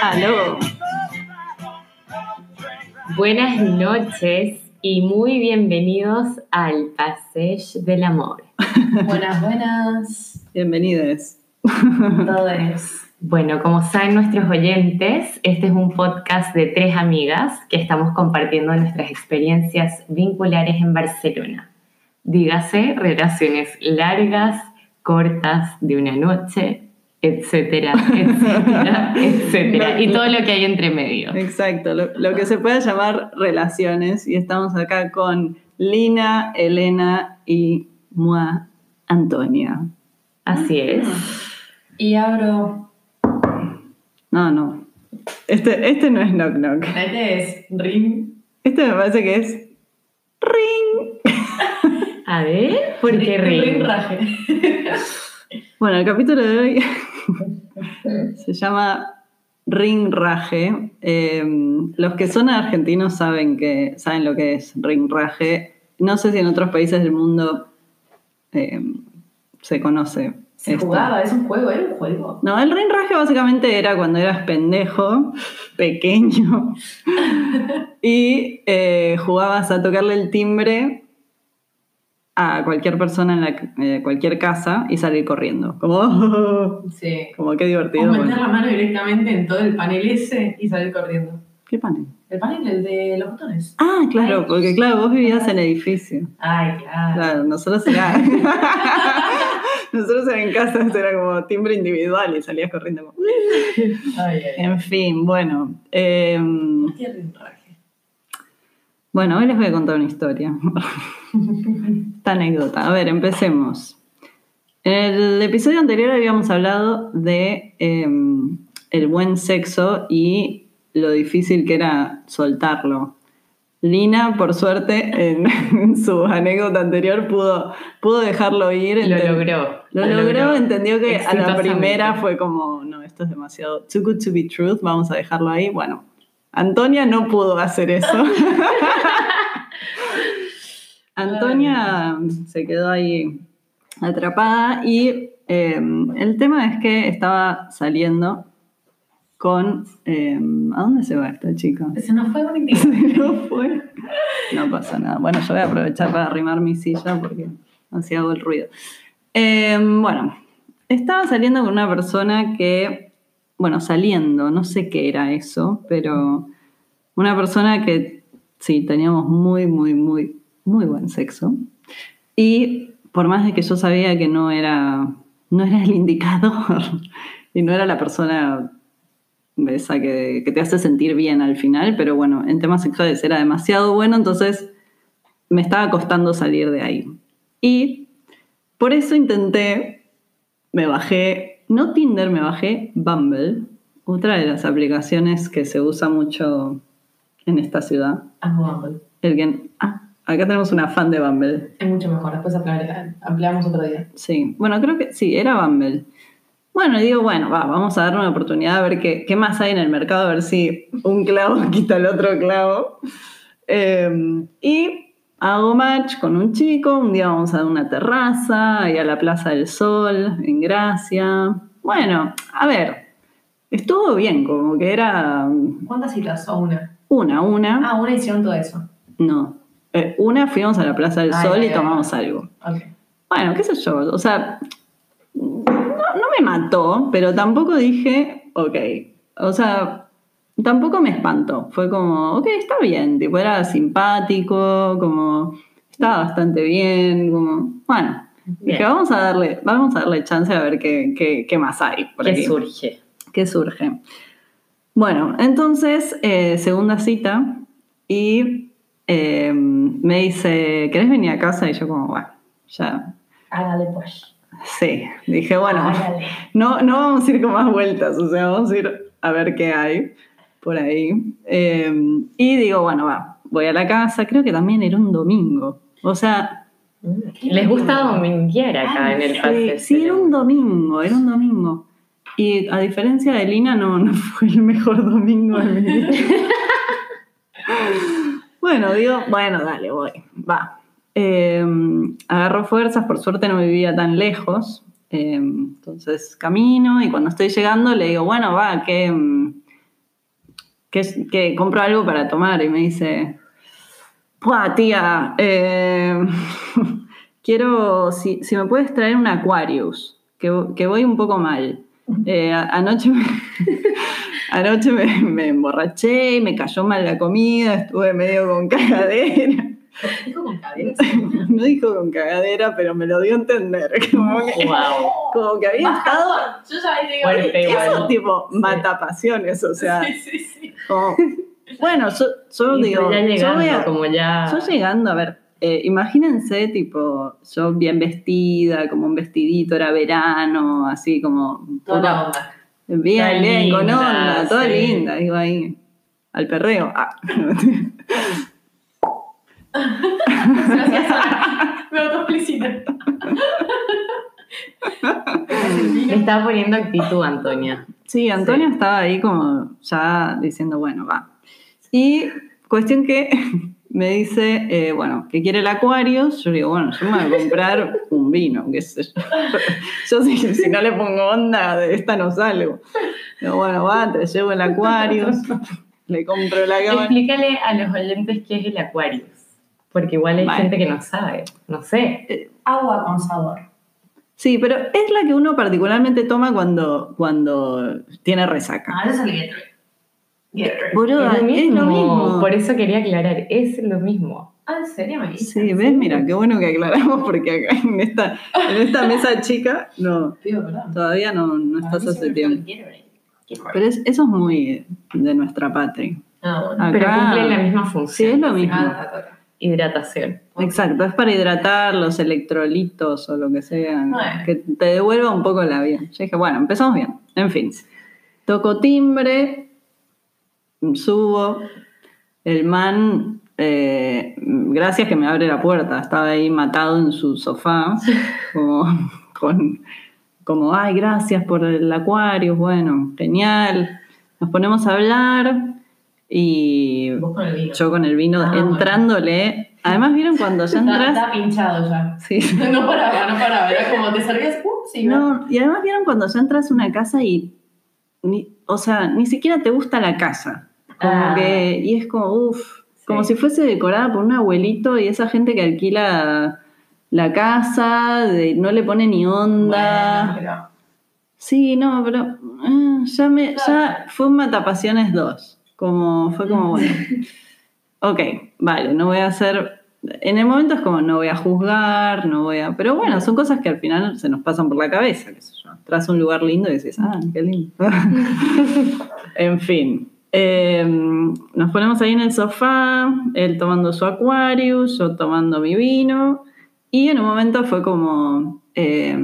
Aló. Buenas noches y muy bienvenidos al Passage del Amor. Buenas, buenas. Bienvenidos. Todos. Bueno, como saben nuestros oyentes, este es un podcast de tres amigas que estamos compartiendo nuestras experiencias vinculares en Barcelona. Dígase, relaciones largas, cortas, de una noche, etcétera, etcétera, etcétera. Y todo lo que hay entre medio. Exacto, lo, lo que se puede llamar relaciones. Y estamos acá con Lina, Elena y moi, Antonia. Así es. Y abro. No, no. Este, este no es knock knock. Este es ring. Este me parece que es ring. A ver, ¿por qué Ring ring? raje. Bueno, el capítulo de hoy se llama Ring Raje. Eh, los que son argentinos saben que saben lo que es Ring Raje. No sé si en otros países del mundo eh, se conoce. Se esto. jugaba, es un juego, era un juego. No, el ring raje básicamente era cuando eras pendejo, pequeño, y eh, jugabas a tocarle el timbre a cualquier persona en la, eh, cualquier casa y salir corriendo. Como, Sí. como qué O divertido. meter bueno. la mano directamente en todo el panel ese y salir corriendo. ¿Qué panel? El panel, el de los botones. Ah, claro, porque claro, vos vivías en edificio. Ay, claro. Claro, nosotros era. nosotros era en casa, era como timbre individual y salías corriendo. como- Ay, ay, ay. En fin, bueno. raje. Bueno, hoy les voy a contar una historia. Esta anécdota. A ver, empecemos. En el episodio anterior habíamos hablado de em, el buen sexo y lo difícil que era soltarlo. Lina, por suerte, en, en su anécdota anterior pudo, pudo dejarlo ir. Lo logró. Lo logró, entendió que a la primera fue como, no, esto es demasiado too good to be truth, vamos a dejarlo ahí. Bueno, Antonia no pudo hacer eso. Antonia se quedó ahí atrapada y eh, el tema es que estaba saliendo con... eh, ¿A dónde se va esta chica? Se nos fue bonito. no fue. No pasa nada. Bueno, yo voy a aprovechar para arrimar mi silla porque así hago el ruido. Eh, bueno, estaba saliendo con una persona que, bueno, saliendo, no sé qué era eso, pero una persona que sí, teníamos muy, muy, muy, muy buen sexo. Y por más de que yo sabía que no era, no era el indicador y no era la persona esa que, que te hace sentir bien al final, pero bueno, en temas sexuales era demasiado bueno, entonces me estaba costando salir de ahí. Y por eso intenté, me bajé, no Tinder, me bajé Bumble, otra de las aplicaciones que se usa mucho en esta ciudad. Amo Bumble. El que, ah, acá tenemos una fan de Bumble. Es mucho mejor. Después ampliamos otro día. Sí, bueno, creo que sí, era Bumble. Bueno, y digo, bueno, va, vamos a darle una oportunidad a ver qué, qué más hay en el mercado, a ver si un clavo quita el otro clavo. Eh, y hago match con un chico, un día vamos a una terraza y a la Plaza del Sol, en Gracia. Bueno, a ver, estuvo bien, como que era ¿Cuántas citas? ¿O una? una, una. Ah, una hicieron todo eso. No, Eh, una fuimos a la Plaza del Ay, Sol ay, y ay. tomamos algo. Bueno, qué sé yo, o sea, me mató, pero tampoco dije, ok, o sea, tampoco me espantó, fue como, ok, está bien, tipo, era simpático, como, estaba bastante bien, como, bueno, dije, vamos a darle, vamos a darle chance a ver qué, qué, qué más hay por ¿Qué aquí. surge? ¿Qué surge? Bueno, entonces, eh, segunda cita y eh, me dice, ¿querés venir a casa? Y yo como, bueno, ya, Hágale pues. Sí. Dije, bueno, Hágale. no, no vamos a ir con más vueltas, o sea, vamos a ir a ver qué hay por ahí. Eh, y digo, bueno, va, voy a la casa, creo que también era un domingo. O sea, Les gusta dominguear acá Ah, en el sí, pase. Sí, era un domingo, era un domingo. Y a diferencia de Lina, no, no fue el mejor domingo de mi vida. bueno, digo, bueno, dale, voy, va. Eh, agarro fuerzas, por suerte no vivía tan lejos. Eh, entonces camino y cuando estoy llegando le digo, bueno, va, que, mm, que, que compro algo para tomar. Y me dice, Pua, tía, eh, quiero, si, si me puedes traer un Aquarius, que, que voy un poco mal. Eh, anoche me, anoche me, me emborraché y me cayó mal la comida, estuve medio con cagadera. Dijo con cadena. No dijo con cagadera, pero me lo dio a entender. Como que, Wow. como que había estado... Yo ya digo. Fuerte, ¿qué igual. Eso tipo mata pasiones, o sea, Sí, sí, sí. como- bueno, yo, digo, ya yo llegando, voy a, como ya. Yo llegando, a ver, eh, imagínense, tipo, yo bien vestida, como un vestidito, era verano, así como. Toda onda. Bien, bien, con linda, onda, toda sí. linda, digo ahí. Al perreo. Ah. Gracias, Ana. Me autofelicito. Le estaba poniendo actitud, Antonia. Sí, Antonio estaba ahí como ya diciendo, bueno, va. Y cuestión que me dice, eh, bueno, que quiere el Aquarius. Yo digo, bueno, yo me voy a comprar un vino, qué sé yo. Yo si, si no le pongo onda, de esta no salgo. Digo, bueno, va, te llevo el Aquarius, le compro la cama. Explícale a los oyentes qué es el Aquarius. Porque igual hay Vale. gente que no sabe. No sé. Agua con sabor. Sí, pero es la que uno particularmente toma cuando, cuando tiene resaca. Ah, eso es el Gatorade. Gatorade. Boluda, es lo mismo. es lo mismo. Por eso quería aclarar. Es lo mismo. Ah, ¿en serio, Melissa? Sí, ves, mira, qué bueno que aclaramos porque acá en esta, en esta mesa chica no, todavía no, no estás hace tiempo. Pero es- eso es muy de nuestra patria. Ah, bueno. Acá- Pero cumple la misma Sí, función. es lo mismo. Ah. Hidratación. Exacto, es para hidratar los electrolitos o lo que sea, Bueno. que te devuelva un poco la vida. Yo dije, bueno, empezamos bien. En fin, toco timbre, subo, el man, eh, gracias que me abre la puerta, estaba ahí matado en su sofá, como, con, como, ay, gracias por el acuario, bueno, genial. Nos ponemos a hablar y Vos con el vino. yo con el vino Ah, bueno. entrándole. Además, ¿vieron cuando ya entras? está pinchado ya. Sí. No paraba, no paraba. Era como te servías. Uh, sí, va. No, y además vieron cuando ya entras a una casa y, ni, o sea, ni siquiera te gusta la casa. Como Ah. que, y es como, uff, como si fuese decorada por un abuelito y esa gente que alquila la casa, de- no le pone ni onda. Bueno, pero- Sí, no, pero eh, ya me, ya fue un Matapasiones 2. Como, fue como, bueno. Ok, vale, no voy a hacer. En el momento es como, no voy a juzgar, no voy a. Pero bueno, son cosas que al final se nos pasan por la cabeza, qué sé yo. Tras un lugar lindo y decís, ah, qué lindo. en fin. eh, nos ponemos ahí en el sofá, él tomando su Aquarius, yo tomando mi vino. Y en un momento fue como, eh,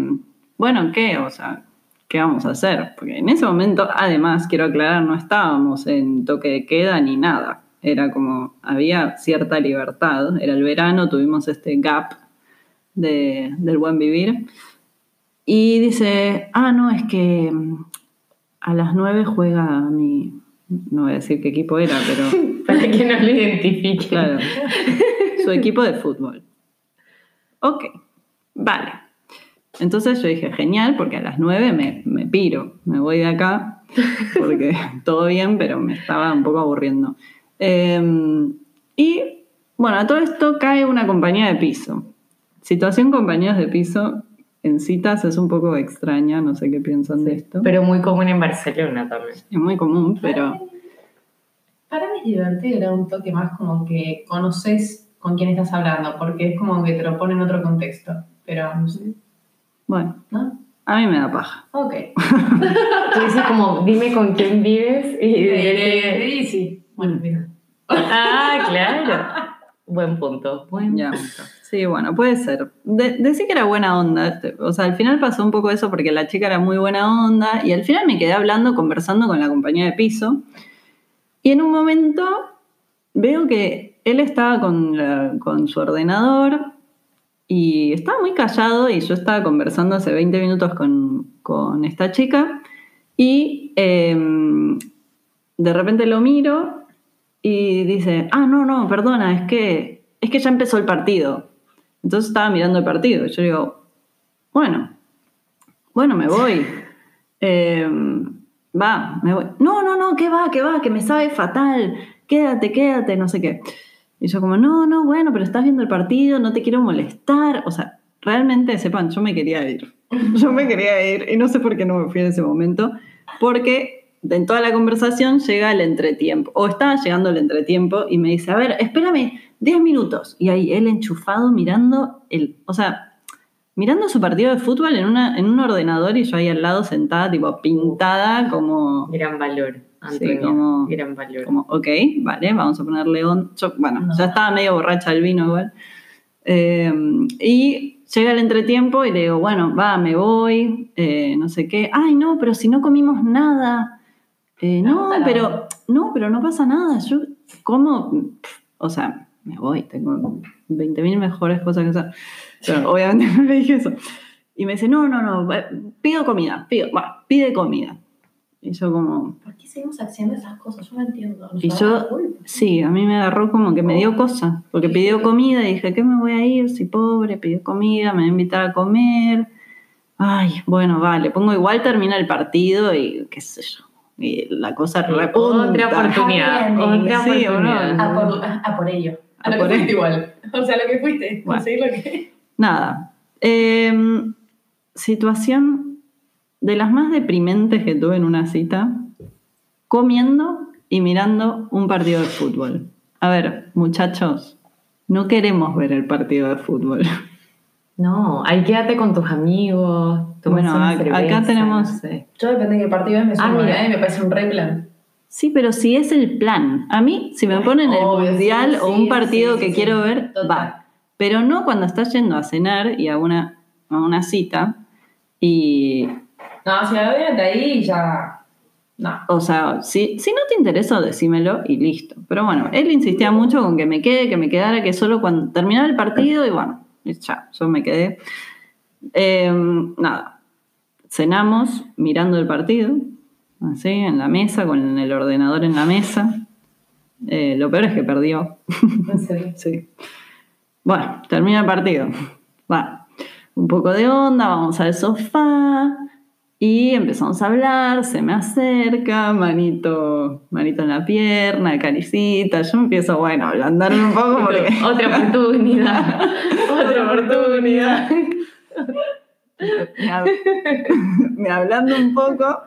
bueno, ¿qué? O sea, ¿qué vamos a hacer? Porque en ese momento, además, quiero aclarar, no estábamos en toque de queda ni nada. Era como, había cierta libertad. Era el verano, tuvimos este gap de- del buen vivir. Y dice, ah, no, es que mm, a las nueve juega mi, no voy a decir qué equipo era, pero Para que no lo identifiquen. Claro. Su equipo de fútbol. Ok, vale. Entonces yo dije, genial, porque a las 9 me, me piro, me voy de acá, porque todo bien, pero me estaba un poco aburriendo. Eh, y bueno, a todo esto cae una compañía de piso. Situación compañías de piso en citas es un poco extraña, no sé qué piensan de esto. Pero muy común en Barcelona también. es muy común, pero Para mí es divertido, era un toque más como que conoces con quién estás hablando, porque es como que te lo pone en otro contexto. Pero no sé, bueno, ¿no? a mí me da paja. Ok. Tú dices como, dime con quién vives y... Sí, sí. Bueno, mira. Ah, claro. Buen punto. Buen Ya. punto. Sí, bueno, puede ser. De, decí que era buena onda. este, O sea, al final pasó un poco eso porque la chica era muy buena onda y al final me quedé hablando, conversando con la compañía de piso. Y en un momento veo que él estaba con, la- con su ordenador y estaba muy callado y yo estaba conversando hace 20 minutos con, con esta chica y em, de repente lo miro y dice, ah, no, no, perdona, es que, es que ya empezó el partido. Entonces estaba mirando el partido y yo digo, bueno, bueno, me voy. Em, va, me voy. No, no, no, que va, que va, que me sabe fatal. Quédate, quédate, no sé qué. Y yo como, no, no, bueno, pero estás viendo el partido, no te quiero molestar. O sea, realmente, sepan, yo me quería ir. Yo me quería ir y no sé por qué no me fui en ese momento. Porque en toda la conversación llega el entretiempo. O estaba llegando el entretiempo y me dice, a ver, espérame 10 minutos. Y ahí él enchufado mirando el... O sea, mirando su partido de fútbol en, una, en un ordenador y yo ahí al lado sentada, tipo pintada, como. Gran valor. Sí, como, gran valor. Como, ok, vale, vamos a ponerle on. Yo, bueno, ya estaba medio borracha el vino igual. Eh, y llega el entretiempo y le digo, bueno, va, me voy, eh, no sé qué. Ay, no, pero si no comimos nada. Eh, no, pero no, pero no pasa nada. Yo como, o sea, me voy, tengo 20.000 mejores cosas que hacer. Pero obviamente no le dije eso. Y me dice, no, no, no, pido comida, pido, pide comida. Y yo como... ¿Por qué seguimos haciendo esas cosas? Yo no entiendo. y yo, sí, a mí me agarró como que me dio cosa, porque pidió comida y dije, ¿qué me voy a ir? Si pobre, pidió comida, me voy a invitar a comer. Ay, bueno, vale, pongo igual, termina el partido y qué sé yo. Y la cosa repunta. Otra oportunidad, otra Sí, ¿o no? oportunidad. A por, a, a por ello. A, A lo por que fuiste igual. O sea, lo que fuiste. Bueno. Conseguir lo que... Nada. Em, situación de las más deprimentes que tuve en una cita, comiendo y mirando un partido de fútbol. A ver, muchachos, no queremos ver el partido de fútbol. No, ahí quédate con tus amigos. Bueno, una acá tenemos- no sé. Yo depende de qué partido es, me Ah, sumo, mira. ¿eh? Me parece un re plan. Sí, pero si es el plan. A mí, si me ponen el mundial sí, o un partido sí, sí, que sí. quiero ver, Total. va. Pero no cuando estás yendo a cenar y a una, a una cita y No, si la veo de ahí ya... No. O sea, si, si no te interesa, decímelo y listo. Pero bueno, él insistía mucho con que me quede, que me quedara, que solo cuando terminara el partido y bueno, ya, yo me quedé. Eh, nada, cenamos mirando el partido, así, en la mesa, con el ordenador en la mesa. Eh, lo peor es que perdió. En serio. Sí. Bueno, termina el partido. Va. Un poco de onda, vamos al sofá. Y empezamos a hablar, se me acerca, manito, manito en la pierna, caricita. Yo empiezo, bueno, a ablandarme un poco porque. Otra oportunidad. Otra oportunidad. me, hab- me hablando un poco.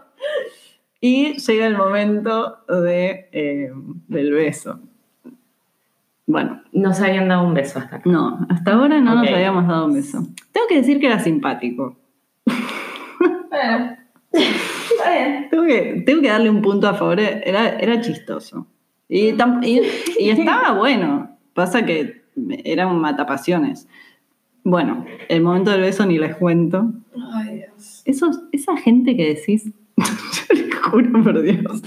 Y llega el momento de, eh, del beso. Bueno, No se habían dado un beso hasta acá. No, hasta ahora no nos habíamos dado un beso. Tengo que decir que era simpático. Bueno. Está bien. Tengo que, tengo que darle un punto a favor. Era, era chistoso. Y, tam- y- y estaba bueno. Pasa que era un matapasiones. Bueno, el momento del beso ni les cuento. Ay, Dios. Esos, esa gente que decís, yo les juro por Dios,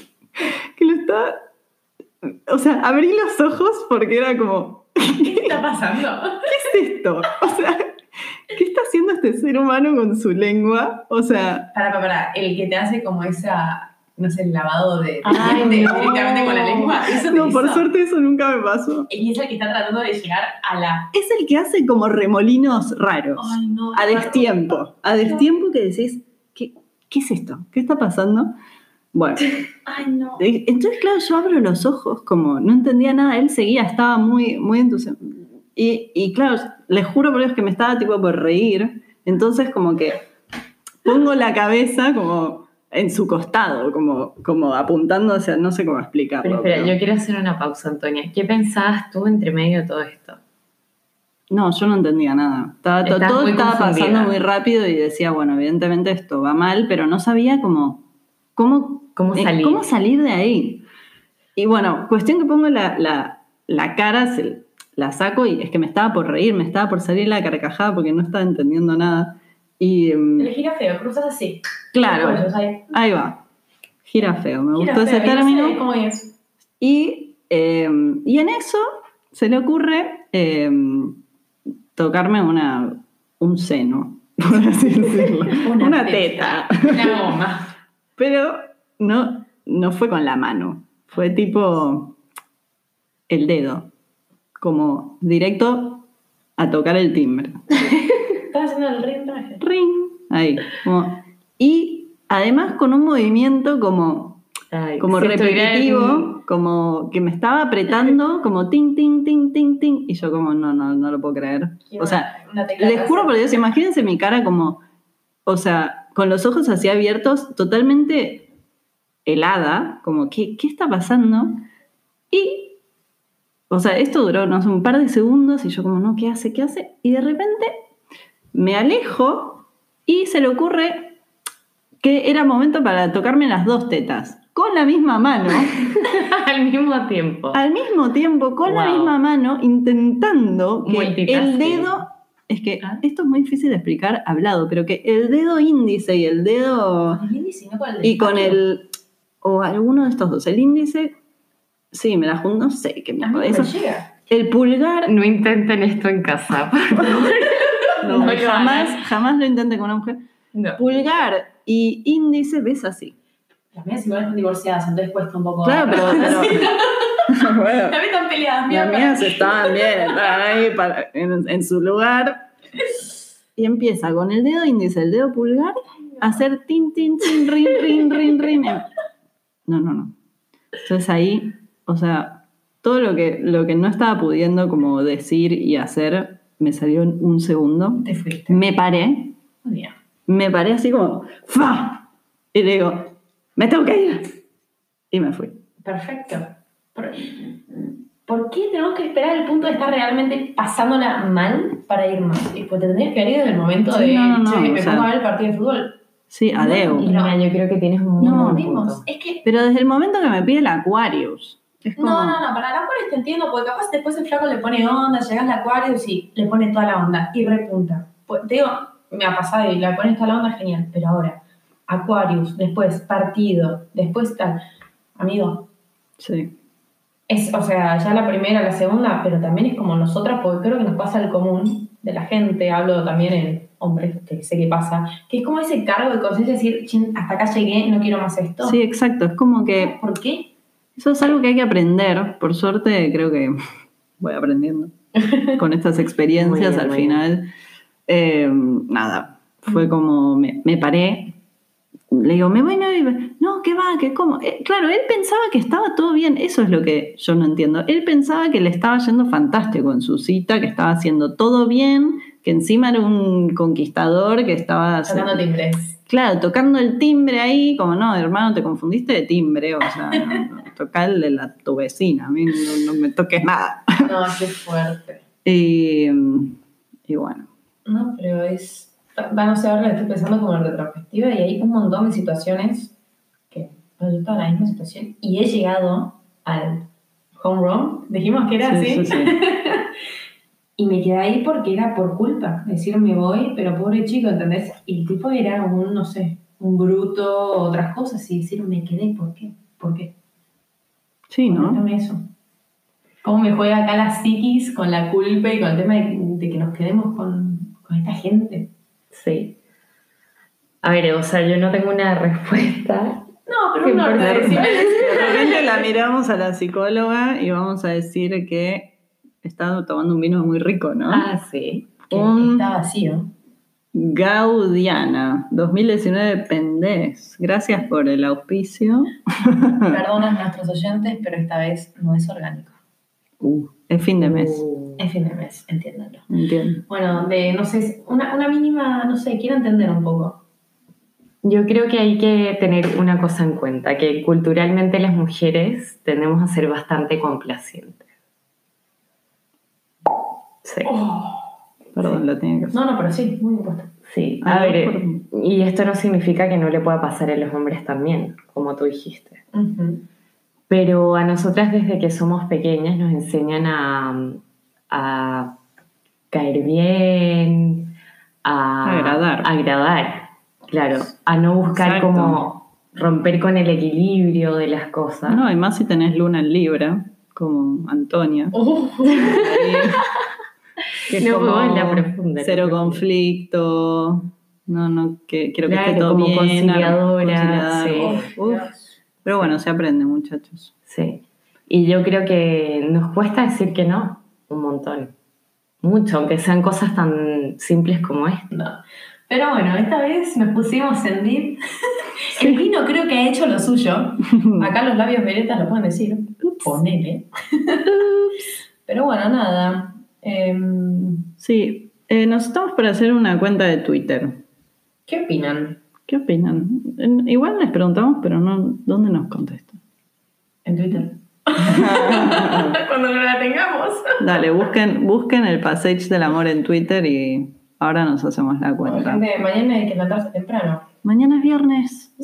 que lo estaba. O sea, abrí los ojos porque era como, ¿Qué está pasando? ¿qué es esto? O sea, ¿qué está haciendo este ser humano con su lengua? O sea, Para, para, para. El que te hace como esa, no sé, el lavado de, Ay, de- no. directamente con la lengua. Eso no, por hizo. suerte eso nunca me pasó. Y es el que está tratando de llegar a la. Es el que hace como remolinos raros. Ay, no. A destiempo. A destiempo que decís, ¿qué, qué es esto? ¿Qué está pasando? Bueno, Ay, no. eh, entonces claro, yo abro los ojos como no entendía nada, él seguía, estaba muy, muy entusiasmado. Y, y claro, les juro por Dios que me estaba tipo por reír, entonces como que pongo la cabeza como en su costado, como, como apuntando hacia, no sé cómo explicarlo. Pero espera, pero- yo quiero hacer una pausa, Antonia. ¿Qué pensabas tú entre medio de todo esto? No, yo no entendía nada. Estaba, todo estaba confundida. pasando muy rápido y decía, bueno, evidentemente esto va mal, pero no sabía cómo, cómo, ¿Cómo eh, salir? cómo salir de ahí. Y bueno, cuestión que pongo la, la- la cara, se- la saco y es que me estaba por reír, me estaba por salir la carcajada porque no estaba entendiendo nada. Y mm, El gira feo, cruzas así. claro, ahí. ahí va. Gira feo, me Gira gustó ese no término. sé cómo es. Y, eh, y en eso se le ocurre eh, tocarme una, un seno, por así decirlo. Una Una, teta. teta. Una goma. Pero no, no fue con la mano, fue tipo el dedo, como directo a tocar el timbre. Estaba haciendo el ring traje. Ring, ahí. como- y además con un movimiento como, Ay, como repetitivo, en- como que me estaba apretando, como ting, ting, ting, ting, ting. Y yo como, no, no, no lo puedo creer. O sea, les juro por. Dios, imagínense mi cara como, o sea, con los ojos así abiertos, totalmente helada, como, ¿qué, qué está pasando? Y, o sea, esto duró, no sé, un par de segundos y yo como, no, ¿qué hace? ¿Qué hace? Y de repente me alejo y se le ocurre que era momento para tocarme las dos tetas, con la misma mano, al mismo tiempo. al mismo tiempo, con la misma mano, intentando que el dedo, es que Ah. esto es muy difícil de explicar hablado, pero que el dedo índice y el dedo, el índice, no con el y con el, o alguno de estos dos, el índice, sí, me la junto, no sé qué A me mí no eso. El pulgar, No intenten esto en casa, por favor. no, jamás, jamás lo intenten con una mujer. No. Pulgar y índice ves así. Las mías igual están divorciadas, entonces cuesta un poco. Claro, pero, pero- bueno, Las mías están peleadas, Las mira. mías estaban bien, estaban ahí para- en, en su lugar. Y empieza con el dedo índice, el dedo pulgar, a hacer tin, tin, tin, rin, rin, rin, rin. No, no, no. Entonces ahí, o sea, todo lo que, lo que no estaba pudiendo como decir y hacer, me salió en un segundo. Te fuiste. Me paré, me paré así como, ¡fa! Y le digo, me tengo que ir. Y me fui. Perfecto. ¿Por, por qué tenemos que esperar al punto de estar realmente pasándola mal para irnos? Y pues te tendrías que haber ido en el momento Sí, de, no, no, no, che, me sea- pongo a ver el partido de fútbol. Sí. Y mira, yo creo que tienes un muy No, Vimos. punto. Es que Pero desde el momento que me pide el Aquarius. Como, No, no, no, para la Aquarius te entiendo, porque capaz después el flaco le pone onda, llegas al Aquarius y le pone toda la onda y repunta. Pues, te digo, me ha pasado y le pones toda la onda, genial, pero ahora, Aquarius, después partido, después tal. Amigo, Sí. es, o sea, ya la primera, la segunda, pero también es como nosotras, porque creo que nos pasa el común de la gente, hablo también en hombres, que sé que pasa, que es como ese cargo de conciencia de decir, "Chin, hasta acá llegué, no quiero más esto. Sí, exacto. Es como que ¿Por qué? Eso es algo que hay que aprender. Por suerte, creo que voy aprendiendo con estas experiencias bien, al final. eh, nada, fue como me, me paré. Le digo, me voy, me voy. No, ¿qué va? ¿Qué cómo? Eh, claro, él pensaba que estaba todo bien. Eso es lo que yo no entiendo. Él pensaba que le estaba yendo fantástico en su cita, que estaba haciendo todo bien, que encima era un conquistador, que estaba. Claro, tocando el timbre ahí, como no, hermano, te confundiste de timbre, o sea, no, toca el de la, tu vecina, a mí no, no me toques nada. No, qué fuerte. Y, y bueno, No, pero es. Va, no sé, ahora lo estoy pensando como en retrospectiva y hay un montón de situaciones que. bueno, en la misma situación y he llegado al home run. Dijimos que era sí, así. sí, sí. Y me quedé ahí porque era por culpa. Decir me voy, pero pobre chico, ¿entendés? Y el tipo era un, no sé, un bruto, otras cosas. Y decir me quedé, ¿por qué? ¿Por qué? Sí, ¿no? Coméntame eso. ¿Cómo me juega acá la psiquis con la culpa y con el tema de, de que nos quedemos con, con esta gente? Sí. A ver, o sea, yo no tengo una respuesta. No, pero un orden, repente la miramos a la psicóloga y vamos a decir que está tomando un vino muy rico, ¿no? Ah, sí. Que Un- Está vacío. Gaudiana, 2019 Pendés. Gracias por el auspicio. Perdonan a nuestros oyentes, pero esta vez no es orgánico. Uh, es fin de mes, Uh, Es fin de mes, entiéndanlo. entiendo. Bueno, de, no sé, una, una mínima, no sé, quiero entender un poco. Yo creo que hay que tener una cosa en cuenta, que culturalmente las mujeres tendemos a ser bastante complacientes. Sí, Perdón, lo tenía que hacer. No, no, pero sí, muy importante. sí. A ver, por- y esto no significa que no le pueda pasar a los hombres también, como tú dijiste. Pero a nosotras desde que somos pequeñas nos enseñan a, a caer bien, a Agradar. a agradar, claro, a no buscar Exacto. como romper con el equilibrio de las cosas. No, y más si tenés luna en Libra, como Antonia. Uh, Ahí Que es No, como la profunda, la cero profunda. conflicto. No, no, que quiero que Claro, esté todo como bien. conciliadora, sí. Uf, uf. Pero bueno, se aprende, muchachos. Sí. Y yo creo que nos cuesta decir que no un montón. Mucho, aunque sean cosas tan simples como esta. No. Pero bueno, esta vez nos pusimos en deep. El vino creo que ha hecho lo suyo. Acá los labios violetas lo pueden decir. Ponele. Pero bueno, nada. Em, Sí, eh, nos estamos por hacer una cuenta de Twitter. ¿Qué opinan? ¿Qué opinan? Igual les preguntamos, pero no, ¿dónde nos contestan? En Twitter. Cuando no la tengamos. Dale, busquen, busquen el Passage del Amor en Twitter y ahora nos hacemos la Bueno, cuenta. gente, mañana hay que levantarse temprano. Mañana es viernes.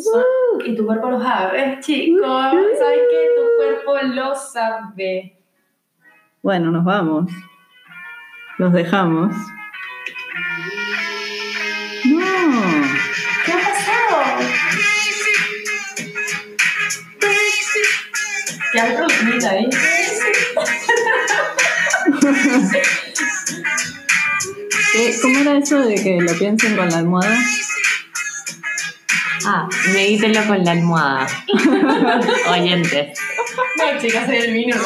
Y tu cuerpo lo sabe, chicos. ¿Sabes qué? Tu cuerpo lo sabe. Bueno, nos vamos. Los dejamos. No. ¿Qué ha pasado? ¿Qué hay producida ahí? ¿Qué- ¿Cómo era eso de que lo piensen con la almohada? Ah, medítelo con la almohada. Oyentes. No, chicas, soy el vino, no.